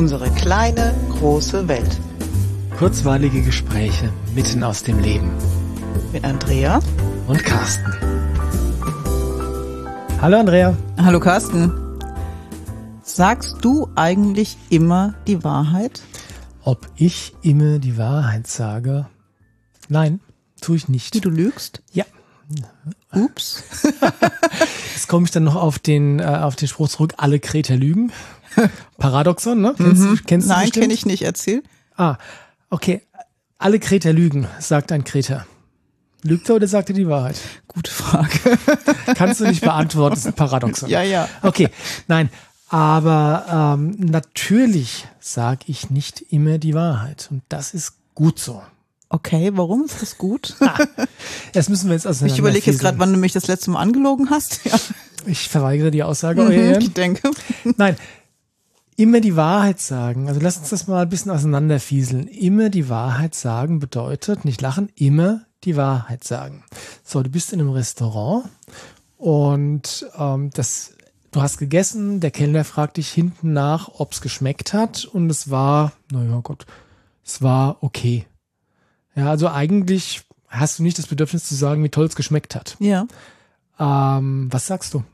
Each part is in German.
Unsere kleine, große Welt. Kurzweilige Gespräche mitten aus dem Leben. Mit Andrea und Carsten. Hallo Andrea. Hallo Carsten. Sagst du eigentlich immer die Wahrheit? Ob ich immer die Wahrheit sage? Nein, tue ich nicht. Wie du lügst? Ja. Ups. Jetzt komme ich dann noch auf den, äh, auf den Spruch zurück, alle Kreter lügen. Paradoxon, ne? Kennst, Mhm. du, kennst du Nein, kenne ich nicht. Erzähl. Ah, okay. Alle Kreter lügen, sagt ein Kreter. Lügt er oder sagt er die Wahrheit? Gute Frage. Kannst du nicht beantworten, das ist ein Paradoxon. ja, ja. Okay, nein, aber ähm, natürlich sage ich nicht immer die Wahrheit und das ist gut so. Okay, warum ist das gut? Das müssen wir jetzt auseinander Ich überlege jetzt gerade, wann du mich das letzte Mal angelogen hast. Ja. Ich verweigere die Aussage. Mhm, ich denke. Nein, immer die Wahrheit sagen. Also lass uns das mal ein bisschen auseinanderfieseln. Immer die Wahrheit sagen bedeutet, nicht lachen, immer die Wahrheit sagen. So, du bist in einem Restaurant und ähm, das, du hast gegessen, der Kellner fragt dich hinten nach, ob es geschmeckt hat und es war, naja Gott, es war okay. Ja, also eigentlich hast du nicht das Bedürfnis zu sagen, wie toll es geschmeckt hat. Ja. Ähm, was sagst du?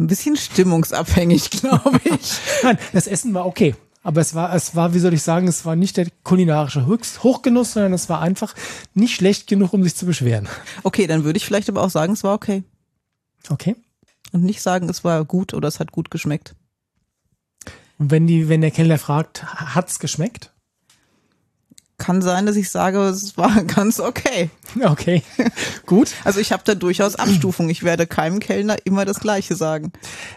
Ein bisschen stimmungsabhängig, glaube ich. Nein, das Essen war okay. Aber es war, es war, wie soll ich sagen, es war nicht der kulinarische Höchst Hochgenuss, sondern es war einfach nicht schlecht genug, um sich zu beschweren. Okay, dann würde ich vielleicht aber auch sagen, es war okay. Okay. Und nicht sagen, es war gut oder es hat gut geschmeckt. Und wenn die, wenn der Kellner fragt, hat's geschmeckt? Kann sein, dass ich sage, es war ganz okay. Okay. Gut. Also ich habe da durchaus Abstufung. Ich werde keinem Kellner immer das Gleiche sagen.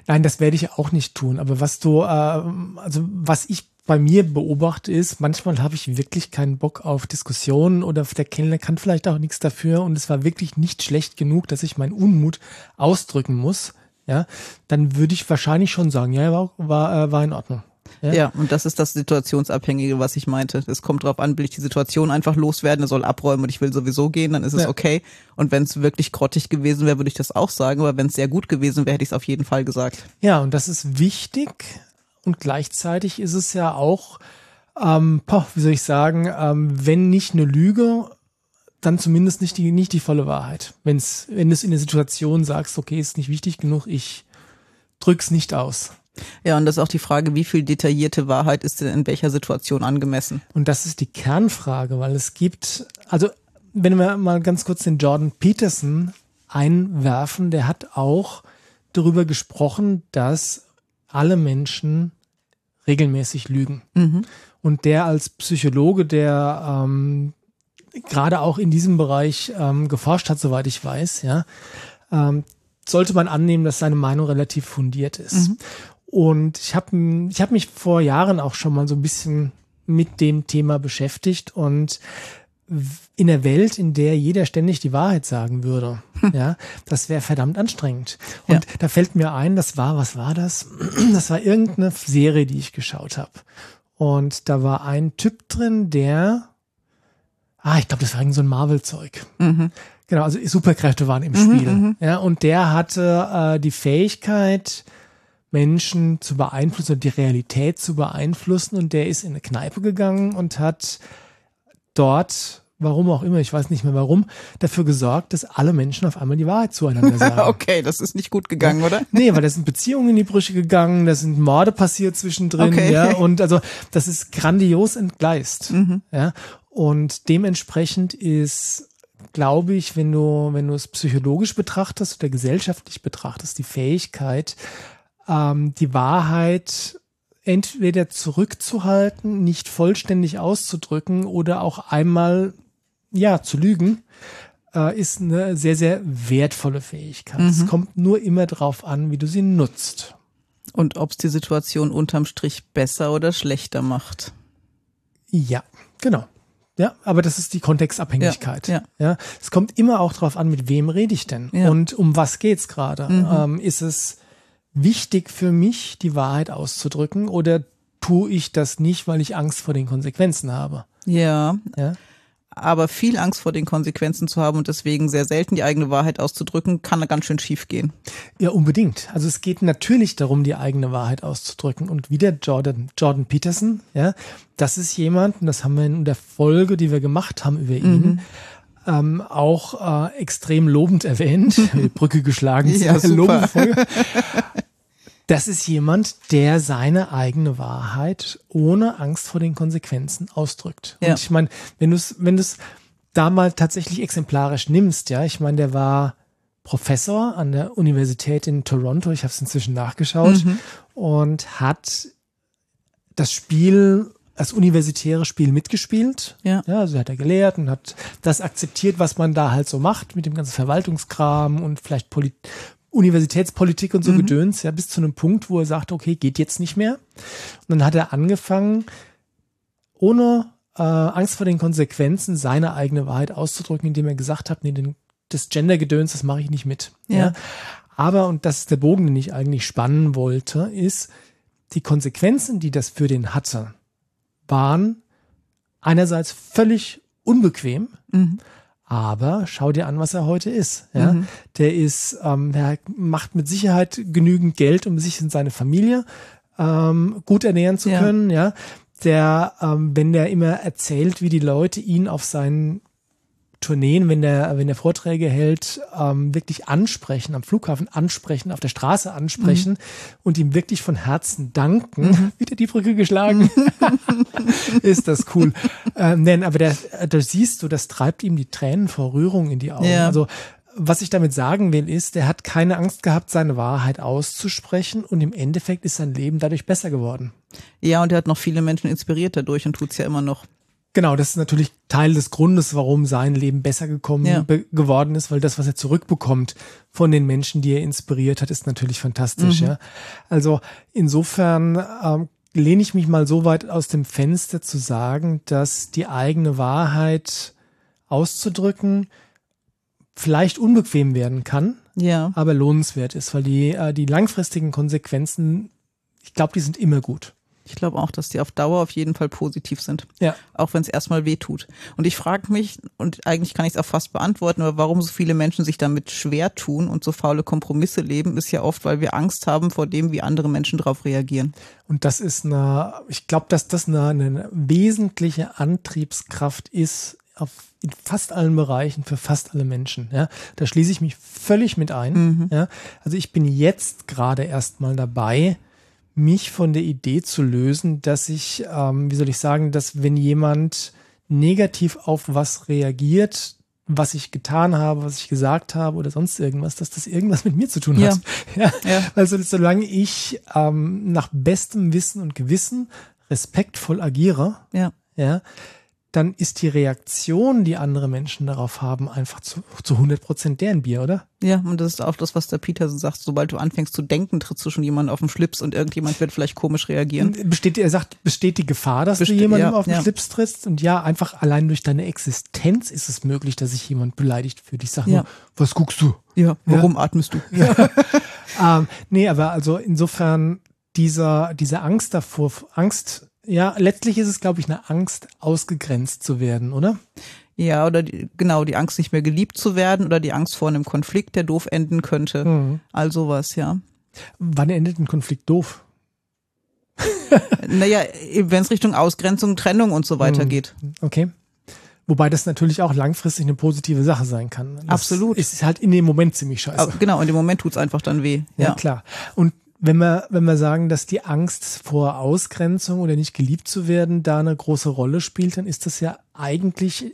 Nein, das werde ich auch nicht tun. Aber was du, ähm, also was ich bei mir beobachte ist, manchmal habe ich wirklich keinen Bock auf Diskussionen oder der Kellner kann vielleicht auch nichts dafür und es war wirklich nicht schlecht genug, dass ich meinen Unmut ausdrücken muss. Ja, dann würde ich wahrscheinlich schon sagen, ja, war, war, äh, war in Ordnung. Ja. Ja. und das ist das Situationsabhängige, was ich meinte. Es kommt drauf an, will ich die Situation einfach loswerden, er soll abräumen und ich will sowieso gehen, dann ist es Ja. okay. Und wenn es wirklich grottig gewesen wäre, würde ich das auch sagen. Aber wenn es sehr gut gewesen wäre, hätte ich es auf jeden Fall gesagt. Ja, und das ist wichtig und gleichzeitig ist es ja auch, ähm, poh, wie soll ich sagen, ähm, wenn nicht eine Lüge, dann zumindest nicht die, nicht die volle Wahrheit. Wenn's, wenn du es in der Situation sagst, okay, ist nicht wichtig genug, ich drück's nicht aus. Ja, und das ist auch die Frage, wie viel detaillierte Wahrheit ist denn in welcher Situation angemessen? Und das ist die Kernfrage, weil es gibt, also wenn wir mal ganz kurz den Jordan Peterson einwerfen, der hat auch darüber gesprochen, dass alle Menschen regelmäßig lügen. Und der als Psychologe, der ähm, gerade auch in diesem Bereich ähm, geforscht hat, soweit ich weiß, ja, ähm, sollte man annehmen, dass seine Meinung relativ fundiert ist. Und ich habe ich hab mich vor Jahren auch schon mal so ein bisschen mit dem Thema beschäftigt und in der Welt, in der jeder ständig die Wahrheit sagen würde, ja, das wäre verdammt anstrengend. Und da fällt mir ein, das war, was war das? Das war irgendeine Serie, die ich geschaut habe. Und da war ein Typ drin, der, ah, ich glaube, das war irgend so ein Marvel-Zeug. Genau, also Superkräfte waren im Spiel. Ja, und der hatte äh, die Fähigkeit, Menschen zu beeinflussen, die Realität zu beeinflussen. Und der ist in eine Kneipe gegangen und hat dort, warum auch immer, ich weiß nicht mehr warum, dafür gesorgt, dass alle Menschen auf einmal die Wahrheit zueinander sagen. Okay, das ist nicht gut gegangen, oder? Nee, weil da sind Beziehungen in die Brüche gegangen, da sind Morde passiert zwischendrin, Okay. ja, und also das ist grandios entgleist, ja, und dementsprechend ist, glaube ich, wenn du, wenn du es psychologisch betrachtest oder gesellschaftlich betrachtest, die Fähigkeit, ähm, die Wahrheit entweder zurückzuhalten, nicht vollständig auszudrücken oder auch einmal, ja, zu lügen, äh, ist eine sehr, sehr wertvolle Fähigkeit. Es kommt nur immer darauf an, wie du sie nutzt. Und ob es die Situation unterm Strich besser oder schlechter macht. Ja, genau. Ja, aber das ist die Kontextabhängigkeit. Ja, ja. Es kommt immer auch darauf an, mit wem rede ich denn Ja. und um was geht's gerade. Ähm, ist es wichtig für mich, die Wahrheit auszudrücken oder tue ich das nicht, weil ich Angst vor den Konsequenzen habe? Ja, Ja. aber viel Angst vor den Konsequenzen zu haben und deswegen sehr selten die eigene Wahrheit auszudrücken, kann da ganz schön schief gehen. Ja, unbedingt. Also es geht natürlich darum, die eigene Wahrheit auszudrücken. Und wieder Jordan, Jordan Peterson, ja, das ist jemand, und das haben wir in der Folge, die wir gemacht haben über ihn, mhm. ähm, auch äh, extrem lobend erwähnt, Brücke geschlagen, ja, super. Das ist jemand, der seine eigene Wahrheit ohne Angst vor den Konsequenzen ausdrückt. Ja. Und ich meine, wenn du es, wenn du es da mal tatsächlich exemplarisch nimmst, ja, ich meine, der war Professor an der Universität in Toronto, ich habe es inzwischen nachgeschaut, mhm. und hat das Spiel das universitäre Spiel mitgespielt. Ja. ja. Also hat er gelehrt und hat das akzeptiert, was man da halt so macht mit dem ganzen Verwaltungskram und vielleicht Polit Universitätspolitik und so mhm. Gedöns, ja, bis zu einem Punkt, wo er sagt, okay, geht jetzt nicht mehr. Und dann hat er angefangen, ohne äh, Angst vor den Konsequenzen seine eigene Wahrheit auszudrücken, indem er gesagt hat, nee, den, das Gender-Gedöns, das mache ich nicht mit. Ja. ja. Aber, und das ist der Bogen, den ich eigentlich spannen wollte, ist, die Konsequenzen, die das für den hatte, waren einerseits völlig unbequem, mhm. Aber schau dir an, was er heute ist. Ja? Mhm. Der ist, ähm, der macht mit Sicherheit genügend Geld, um sich und seine Familie ähm, gut ernähren zu können. Ja, der, ähm, wenn der immer erzählt, wie die Leute ihn auf seinen Tourneen, wenn der, wenn der Vorträge hält, ähm, wirklich ansprechen, am Flughafen ansprechen, auf der Straße ansprechen mhm. und ihm wirklich von Herzen danken. Mhm. Wieder die Brücke geschlagen. ist das cool. Ähm, denn, aber der, da siehst du, das treibt ihm die Tränen vor Rührung in die Augen. Ja. Also, was ich damit sagen will, ist, der hat keine Angst gehabt, seine Wahrheit auszusprechen und im Endeffekt ist sein Leben dadurch besser geworden. Ja, und er hat noch viele Menschen inspiriert dadurch und tut's ja immer noch. Genau, das ist natürlich Teil des Grundes, warum sein Leben besser gekommen Ja. geworden ist, weil das, was er zurückbekommt von den Menschen, die er inspiriert hat, ist natürlich fantastisch. Mhm. Ja, also insofern ähm, lehne ich mich mal so weit aus dem Fenster zu sagen, dass die eigene Wahrheit auszudrücken vielleicht unbequem werden kann, Ja. aber lohnenswert ist, weil die äh, die langfristigen Konsequenzen, ich glaube, die sind immer gut. Ich glaube auch, dass die auf Dauer auf jeden Fall positiv sind. Ja. Auch wenn es erstmal weh tut. Und ich frage mich, und eigentlich kann ich es auch fast beantworten, aber warum so viele Menschen sich damit schwer tun und so faule Kompromisse leben, ist ja oft, weil wir Angst haben vor dem, wie andere Menschen darauf reagieren. Und das ist eine, ich glaube, dass das eine, eine wesentliche Antriebskraft ist auf, in fast allen Bereichen für fast alle Menschen. Ja, da schließe ich mich völlig mit ein. Mhm. Ja, also ich bin jetzt gerade erstmal dabei, mich von der Idee zu lösen, dass ich, ähm, wie soll ich sagen, dass wenn jemand negativ auf was reagiert, was ich getan habe, was ich gesagt habe oder sonst irgendwas, dass das irgendwas mit mir zu tun hat. Ja. Ja. Also solange ich ähm, nach bestem Wissen und Gewissen respektvoll agiere, Ja. ja, dann ist die Reaktion, die andere Menschen darauf haben, einfach zu, zu 100 Prozent deren Bier, oder? Ja, und das ist auch das, was der Peterson sagt. Sobald du anfängst zu denken, trittst du schon jemanden auf den Schlips und irgendjemand wird vielleicht komisch reagieren. Besteht, er sagt, besteht die Gefahr, dass Beste- du jemandem ja, auf den ja. Schlips trittst? Und ja, einfach allein durch deine Existenz ist es möglich, dass sich jemand beleidigt fühlt. Ich sag Ja. nur, was guckst du? Ja, warum atmest du? Ähm, nee, aber also insofern dieser, diese Angst davor, Angst, ja, letztlich ist es, glaube ich, eine Angst, ausgegrenzt zu werden, oder? Ja, oder die, genau, die Angst, nicht mehr geliebt zu werden oder die Angst vor einem Konflikt, der doof enden könnte. Mhm. All sowas, ja. Wann endet ein Konflikt doof? Naja, wenn es Richtung Ausgrenzung, Trennung und so weiter Mhm. geht. Okay. Wobei das natürlich auch langfristig eine positive Sache sein kann. Das Absolut. Ist halt in dem Moment ziemlich scheiße. Aber genau, in dem Moment tut's einfach dann weh. Ja, Ja, klar. Und wenn wir, wenn wir sagen, dass die Angst vor Ausgrenzung oder nicht geliebt zu werden da eine große Rolle spielt, dann ist das ja eigentlich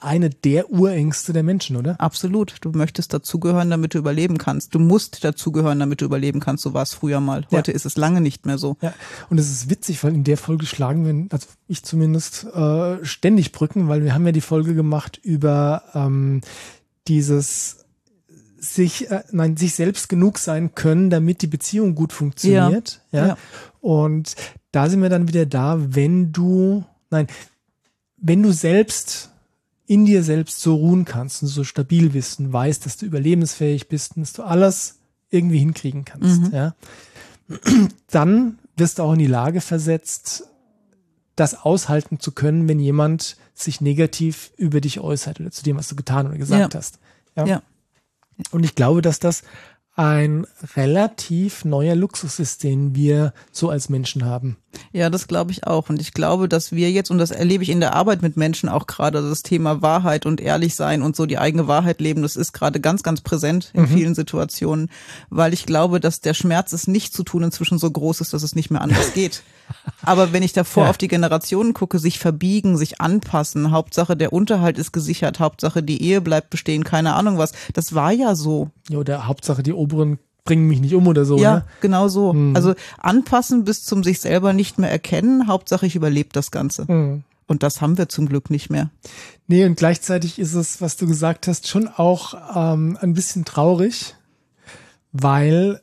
eine der Urängste der Menschen, oder? Absolut. Du möchtest dazugehören, damit du überleben kannst. Du musst dazugehören, damit du überleben kannst. So war es früher mal. Heute ist es lange nicht mehr so. Ja. Und es ist witzig, weil in der Folge schlagen wir, also ich zumindest, äh, ständig Brücken, weil wir haben ja die Folge gemacht über ähm, dieses sich, äh, nein, sich selbst genug sein können, damit die Beziehung gut funktioniert. Ja. Ja. Und da sind wir dann wieder da, wenn du, nein, wenn du selbst in dir selbst so ruhen kannst und so stabil bist und weißt, dass du überlebensfähig bist und dass du alles irgendwie hinkriegen kannst, Mhm. ja, dann wirst du auch in die Lage versetzt, das aushalten zu können, wenn jemand sich negativ über dich äußert oder zu dem, was du getan oder gesagt Ja. hast. Ja? Ja. Und ich glaube, dass das ein relativ neuer Luxus ist, den wir so als Menschen haben. Ja, das glaube ich auch. Und ich glaube, dass wir jetzt, und das erlebe ich in der Arbeit mit Menschen auch gerade, das Thema Wahrheit und ehrlich sein und so die eigene Wahrheit leben, das ist gerade ganz, ganz präsent in vielen Situationen, weil ich glaube, dass der Schmerz, es nicht zu tun, inzwischen so groß ist, dass es nicht mehr anders geht. Aber wenn ich davor Ja. auf die Generationen gucke, sich verbiegen, sich anpassen, Hauptsache der Unterhalt ist gesichert, Hauptsache die Ehe bleibt bestehen, keine Ahnung was, das war ja so. Ja, oder Hauptsache die Oberen bringen mich nicht um oder so. Ja, Ne? genau so. Also anpassen bis zum sich selber nicht mehr erkennen, Hauptsache ich überlebe das Ganze. Mhm. Und das haben wir zum Glück nicht mehr. Nee, und gleichzeitig ist es, was du gesagt hast, schon auch ähm, ein bisschen traurig, weil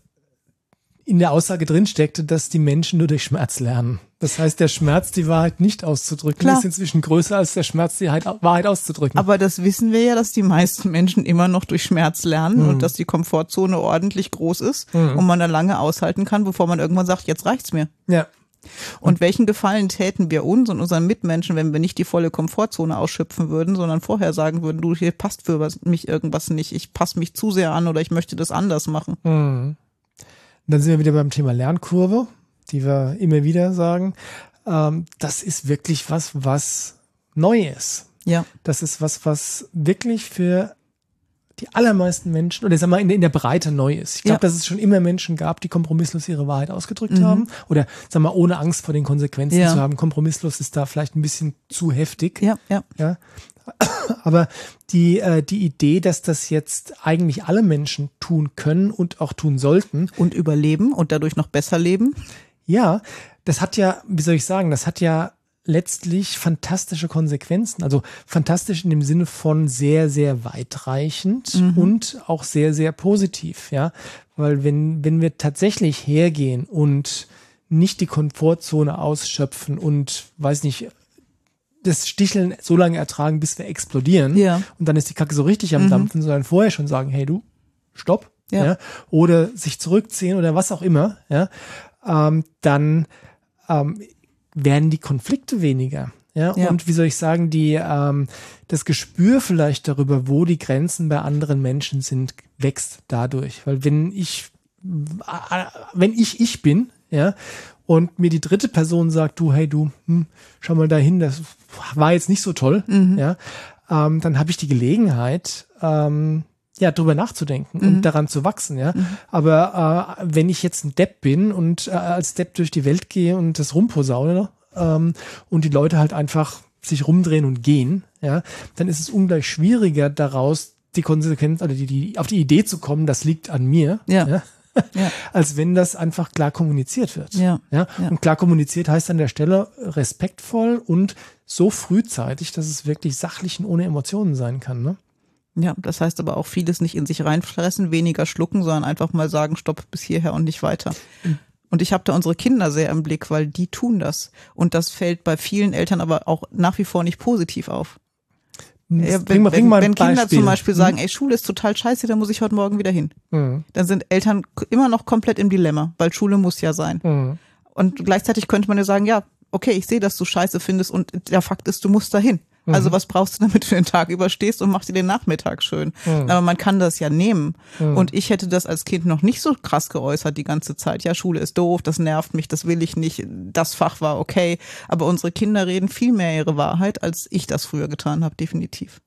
in der Aussage drin steckte, dass die Menschen nur durch Schmerz lernen. Das heißt, der Schmerz, die Wahrheit nicht auszudrücken, Klar. ist inzwischen größer als der Schmerz, die Wahrheit- auszudrücken. Aber das wissen wir ja, dass die meisten Menschen immer noch durch Schmerz lernen Mhm. und dass die Komfortzone ordentlich groß ist und man da lange aushalten kann, bevor man irgendwann sagt, jetzt reicht's mir. ja. Und welchen Gefallen täten wir uns und unseren Mitmenschen, wenn wir nicht die volle Komfortzone ausschöpfen würden, sondern vorher sagen würden, du, hier passt für mich irgendwas nicht, ich passe mich zu sehr an oder ich möchte das anders machen. Mhm. Dann sind wir wieder beim Thema Lernkurve, die wir immer wieder sagen. Ähm, das ist wirklich was, was neu ist. Ja, Das ist was, was wirklich für die allermeisten Menschen, oder sag mal, in, der- in der Breite neu ist. Ich glaube, Ja. dass es schon immer Menschen gab, die kompromisslos ihre Wahrheit ausgedrückt haben. Oder sag mal, ohne Angst vor den Konsequenzen Ja. zu haben. Kompromisslos ist da vielleicht ein bisschen zu heftig. ja, ja. Ja. Aber die, äh, die Idee, dass das jetzt eigentlich alle Menschen tun können und auch tun sollten, Und überleben und dadurch noch besser leben. ja, das hat ja, wie soll ich sagen, das hat ja letztlich fantastische Konsequenzen. Also fantastisch in dem Sinne von sehr, sehr weitreichend und auch sehr, sehr positiv, ja. Weil wenn, wenn wir tatsächlich hergehen und nicht die Komfortzone ausschöpfen und weiß nicht, das Sticheln so lange ertragen, bis wir explodieren Ja. und dann ist die Kacke so richtig am Dampfen, sondern vorher schon sagen, hey du, stopp, Ja. ja. oder sich zurückziehen oder was auch immer, ja, ähm, dann ähm, werden die Konflikte weniger. Ja, Ja. und wie soll ich sagen, die, ähm, das Gespür vielleicht darüber, wo die Grenzen bei anderen Menschen sind, wächst dadurch. Weil wenn ich, äh, wenn ich ich bin, ja, und mir die dritte Person sagt, du, hey du, hm, schau mal dahin, das war jetzt nicht so toll, ja, ähm, dann habe ich die Gelegenheit, ähm, ja, drüber nachzudenken und daran zu wachsen, ja. Aber äh, wenn ich jetzt ein Depp bin und äh, als Depp durch die Welt gehe und das rumposaune ähm, und die Leute halt einfach sich rumdrehen und gehen, ja, dann ist es ungleich schwieriger daraus die Konsequenz oder die, die auf die Idee zu kommen, das liegt an mir, Ja. ja Ja. als wenn das einfach klar kommuniziert wird. Ja, Ja? ja. Und klar kommuniziert heißt an der Stelle respektvoll und so frühzeitig, dass es wirklich sachlich und ohne Emotionen sein kann. Ne? Ja, das heißt aber auch vieles nicht in sich reinfressen, weniger schlucken, sondern einfach mal sagen, stopp bis hierher und nicht weiter. Und ich habe da unsere Kinder sehr im Blick, weil die tun das. Und das fällt bei vielen Eltern aber auch nach wie vor nicht positiv auf. Ja, bring wenn mal, bring wenn, wenn Kinder Beispiel. zum Beispiel sagen, ey, Schule ist total scheiße, dann muss ich heute Morgen wieder hin. Mhm. Dann sind Eltern immer noch komplett im Dilemma, weil Schule muss ja sein. Mhm. Und gleichzeitig könnte man ja sagen, ja, okay, ich sehe, dass du scheiße findest und der Fakt ist, du musst dahin. Also was brauchst du, damit du den Tag überstehst und mach dir den Nachmittag schön. Aber man kann das ja nehmen. Und ich hätte das als Kind noch nicht so krass geäußert die ganze Zeit. Ja, Schule ist doof, das nervt mich, das will ich nicht, das Fach war okay. Aber unsere Kinder reden viel mehr ihre Wahrheit, als ich das früher getan habe, definitiv.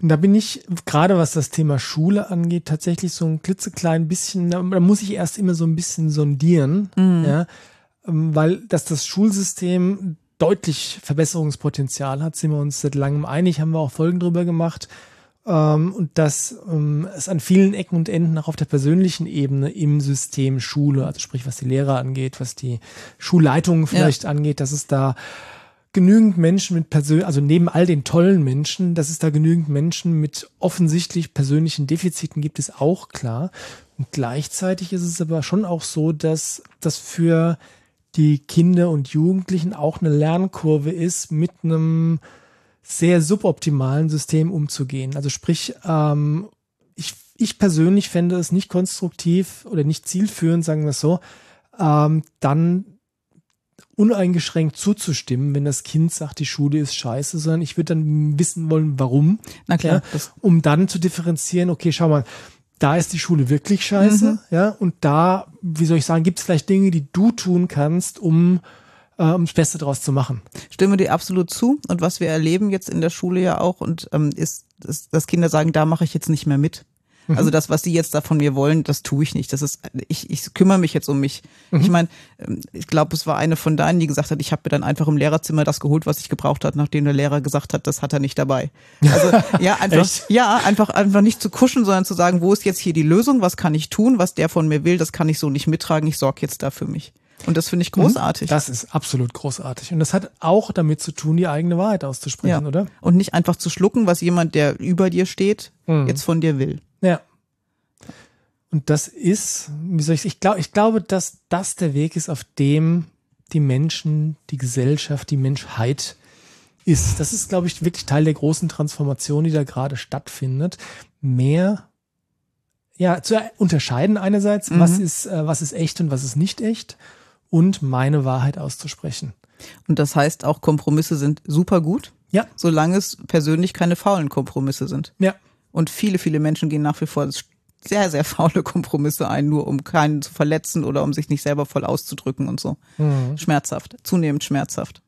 Und da bin ich, gerade was das Thema Schule angeht, tatsächlich so ein klitzeklein bisschen, da muss ich erst immer so ein bisschen sondieren, ja, ähm, weil dass das Schulsystem deutlich Verbesserungspotenzial hat, sind wir uns seit langem einig, haben wir auch Folgen drüber gemacht. Ähm, und dass ähm, es an vielen Ecken und Enden auch auf der persönlichen Ebene im System Schule, also sprich was die Lehrer angeht, was die Schulleitungen vielleicht angeht, dass es da genügend Menschen mit persönlich, also neben all den tollen Menschen, dass es da genügend Menschen mit offensichtlich persönlichen Defiziten gibt, ist auch klar. Und gleichzeitig ist es aber schon auch so, dass das für die Kinder und Jugendlichen auch eine Lernkurve ist, mit einem sehr suboptimalen System umzugehen. Also sprich, ähm, ich, ich persönlich fände es nicht konstruktiv oder nicht zielführend, sagen wir es so, ähm, dann uneingeschränkt zuzustimmen, wenn das Kind sagt, die Schule ist scheiße, sondern ich würde dann wissen wollen, warum. Na klar. Ja, um dann zu differenzieren, okay, schau mal, da ist die Schule wirklich scheiße, mhm. ja, und da, wie soll ich sagen, gibt es vielleicht Dinge, die du tun kannst, um äh, um das Beste daraus zu machen. Stimme dir absolut zu. Und was wir erleben jetzt in der Schule ja auch, und ähm, ist, ist, dass Kinder sagen, da mache ich jetzt nicht mehr mit. Mhm. Also das, was sie jetzt da von mir wollen, das tue ich nicht. Das ist, ich, ich kümmere mich jetzt um mich. Mhm. Ich meine, ähm, ich glaube, es war eine von deinen, die gesagt hat, ich habe mir dann einfach im Lehrerzimmer das geholt, was ich gebraucht hat, nachdem der Lehrer gesagt hat, das hat er nicht dabei. Also ja, einfach, ja, einfach, einfach nicht zu kuschen, sondern zu sagen, wo ist jetzt hier die Lösung, was kann ich tun, was der von mir will, das kann ich so nicht mittragen, ich sorge jetzt da für mich. Und das finde ich mhm. großartig. Das ist absolut großartig. Und das hat auch damit zu tun, die eigene Wahrheit auszusprechen, ja. oder? Und nicht einfach zu schlucken, was jemand, der über dir steht, mhm. jetzt von dir will. Ja. Und das ist, wie soll ich, ich glaube, ich glaube, dass das der Weg ist, auf dem die Menschen, die Gesellschaft, die Menschheit ist. Das ist, glaube ich, wirklich Teil der großen Transformation, die da gerade stattfindet. Mehr, ja, zu unterscheiden einerseits, mhm. was ist, äh, was ist echt und was ist nicht echt und meine Wahrheit auszusprechen. Und das heißt auch, Kompromisse sind super gut. Ja. Solange es persönlich keine faulen Kompromisse sind. Ja. Und viele, viele Menschen gehen nach wie vor sehr, sehr faule Kompromisse ein, nur um keinen zu verletzen oder um sich nicht selber voll auszudrücken und so. Mhm. Schmerzhaft, zunehmend schmerzhaft.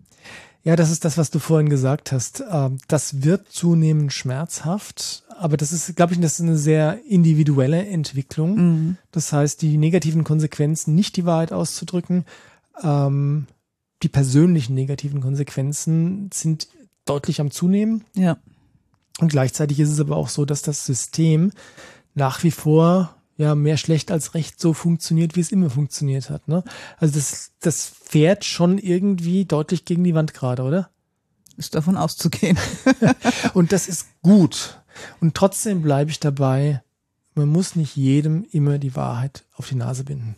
Ja, das ist das, was du vorhin gesagt hast. Ähm, das wird zunehmend schmerzhaft, aber das ist, glaube ich, das ist eine sehr individuelle Entwicklung. Mhm. Das heißt, die negativen Konsequenzen, nicht die Wahrheit auszudrücken, ähm, die persönlichen negativen Konsequenzen sind deutlich am Zunehmen. Ja. Und gleichzeitig ist es aber auch so, dass das System nach wie vor ja mehr schlecht als recht so funktioniert, wie es immer funktioniert hat. Ne? Also das, das fährt schon irgendwie deutlich gegen die Wand gerade, oder? Ist davon auszugehen. und das ist gut. Und trotzdem bleibe ich dabei, man muss nicht jedem immer die Wahrheit auf die Nase binden.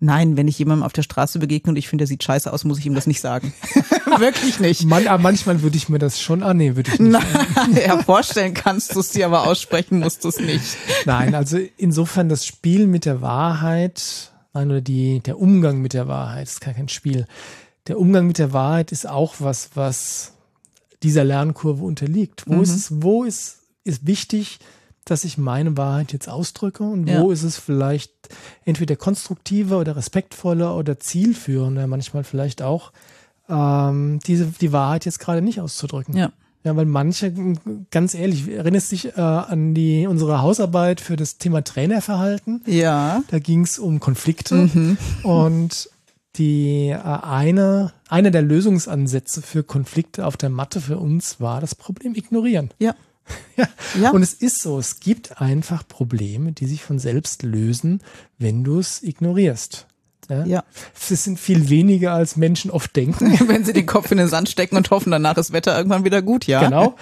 Nein, wenn ich jemandem auf der Straße begegne und ich finde, der sieht scheiße aus, muss ich ihm das nicht sagen. Wirklich nicht. Man, manchmal würde ich mir das schon annehmen, würde ich nicht. Nein, ja, vorstellen kannst du es dir, aber aussprechen musst du es nicht. Nein, also insofern das Spiel mit der Wahrheit, nein, oder die, der Umgang mit der Wahrheit, ist gar kein Spiel. Der Umgang mit der Wahrheit ist auch was, was dieser Lernkurve unterliegt. Wo mhm. ist es, wo ist, ist wichtig, dass ich meine Wahrheit jetzt ausdrücke und ja. wo ist es vielleicht entweder konstruktiver oder respektvoller oder zielführender, manchmal vielleicht auch, ähm, diese, die Wahrheit jetzt gerade nicht auszudrücken. Ja. Ja, weil manche, ganz ehrlich, erinnerst dich äh, an die unsere Hausarbeit für das Thema Trainerverhalten? Ja. Da ging es um Konflikte mhm. und die äh, eine, eine der Lösungsansätze für Konflikte auf der Matte für uns war das Problem ignorieren. Ja. Ja. ja. Und es ist so, es gibt einfach Probleme, die sich von selbst lösen, wenn du es ignorierst. Ja. ja. Es sind viel weniger, als Menschen oft denken. wenn sie den Kopf in den Sand stecken und hoffen, danach ist Wetter irgendwann wieder gut, ja. Genau.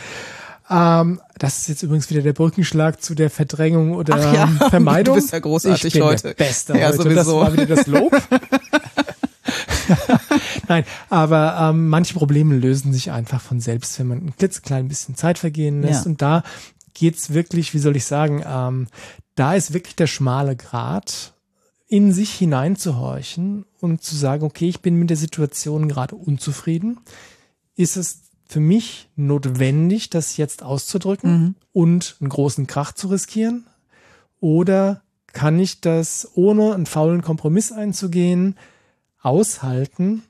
Ähm, das ist jetzt übrigens wieder der Brückenschlag zu der Verdrängung oder ja, Vermeidung. Du bist ja großartig ich bin heute. Der Beste ja, heute. Sowieso. Das war wieder das Lob. Nein, aber ähm, manche Probleme lösen sich einfach von selbst, wenn man ein klitzeklein bisschen Zeit vergehen lässt. Ja. Und da geht's wirklich, wie soll ich sagen, ähm, da ist wirklich der schmale Grat, in sich hineinzuhorchen und zu sagen, okay, ich bin mit der Situation gerade unzufrieden. Ist es für mich notwendig, das jetzt auszudrücken mhm. und einen großen Krach zu riskieren? Oder kann ich das ohne einen faulen Kompromiss einzugehen, aushalten,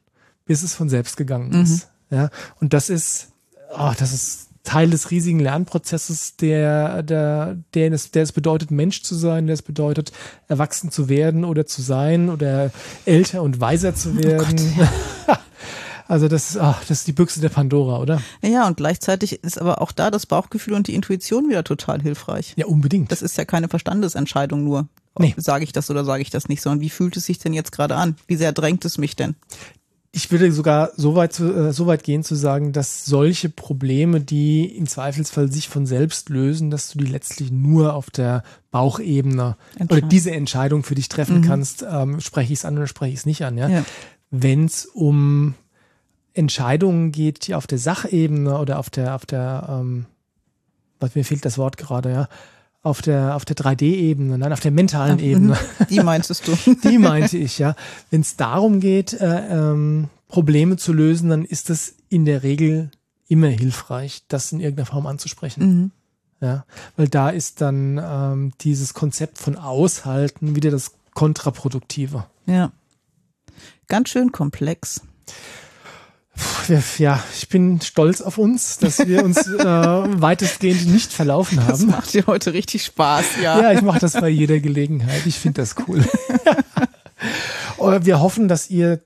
bis es von selbst gegangen mhm. ist. Ja, und das ist, oh, das ist Teil des riesigen Lernprozesses, der, der, der es, der es bedeutet, Mensch zu sein, der es bedeutet, erwachsen zu werden oder zu sein oder älter und weiser zu oh werden. Oh Gott, Also das ist, ach, das ist die Büchse der Pandora, oder? Ja, und gleichzeitig ist aber auch da das Bauchgefühl und die Intuition wieder total hilfreich. Ja, unbedingt. Das ist ja keine Verstandesentscheidung nur. Nee. Sage ich das oder sage ich das nicht, sondern wie fühlt es sich denn jetzt gerade an? Wie sehr drängt es mich denn? Ich würde sogar so weit, zu, äh, so weit gehen zu sagen, dass solche Probleme, die im Zweifelsfall sich von selbst lösen, dass du die letztlich nur auf der Bauchebene oder diese Entscheidung für dich treffen mhm. kannst, ähm, spreche ich es an oder spreche ich es nicht an. Ja? ja. Wenn es um Entscheidungen geht, die auf der Sachebene oder auf der, auf der, ähm, was mir fehlt das Wort gerade, ja, auf der, auf der 3D-Ebene, nein, auf der mentalen Ebene. Die meintest du. Die meinte ich, ja. Wenn es darum geht, äh, ähm, Probleme zu lösen, dann ist es in der Regel immer hilfreich, das in irgendeiner Form anzusprechen. Mhm. Ja, weil da ist dann ähm, dieses Konzept von Aushalten wieder das Kontraproduktive. Ja. Ganz schön komplex. Ja, ich bin stolz auf uns, dass wir uns äh, weitestgehend nicht verlaufen haben. Das macht dir heute richtig Spaß, ja. Ja, ich mache das bei jeder Gelegenheit. Ich finde das cool. wir hoffen, dass ihr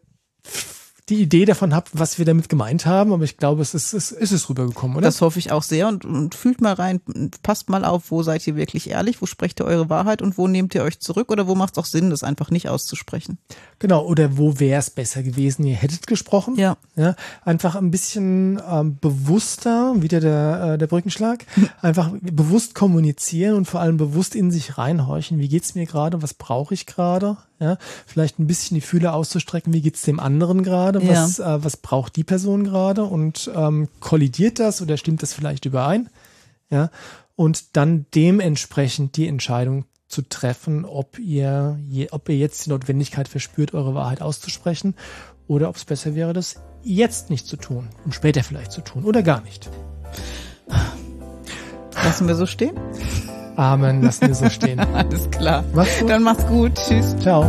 die Idee davon habt, was wir damit gemeint haben, aber ich glaube, es ist, es ist es rübergekommen, oder? Das hoffe ich auch sehr und, und fühlt mal rein, passt mal auf, wo seid ihr wirklich ehrlich, wo sprecht ihr eure Wahrheit und wo nehmt ihr euch zurück oder wo macht es auch Sinn, das einfach nicht auszusprechen? Genau, oder wo wäre es besser gewesen, ihr hättet gesprochen? Ja. ja einfach ein bisschen ähm, bewusster, wieder der, äh, der Brückenschlag, einfach bewusst kommunizieren und vor allem bewusst in sich reinhorchen, wie geht's mir gerade, was brauche ich gerade? Ja, vielleicht ein bisschen die Fühler auszustrecken, wie geht's dem anderen gerade, was, ja. äh, was braucht die Person gerade und ähm, kollidiert das oder stimmt das vielleicht überein? Ja, und dann dementsprechend die Entscheidung zu treffen, ob ihr, je, ob ihr jetzt die Notwendigkeit verspürt, eure Wahrheit auszusprechen oder ob es besser wäre, das jetzt nicht zu tun und später vielleicht zu tun oder gar nicht. Lassen wir so stehen? Amen, lassen wir so stehen. Alles klar. Mach's gut. Dann mach's gut. Tschüss. Ciao.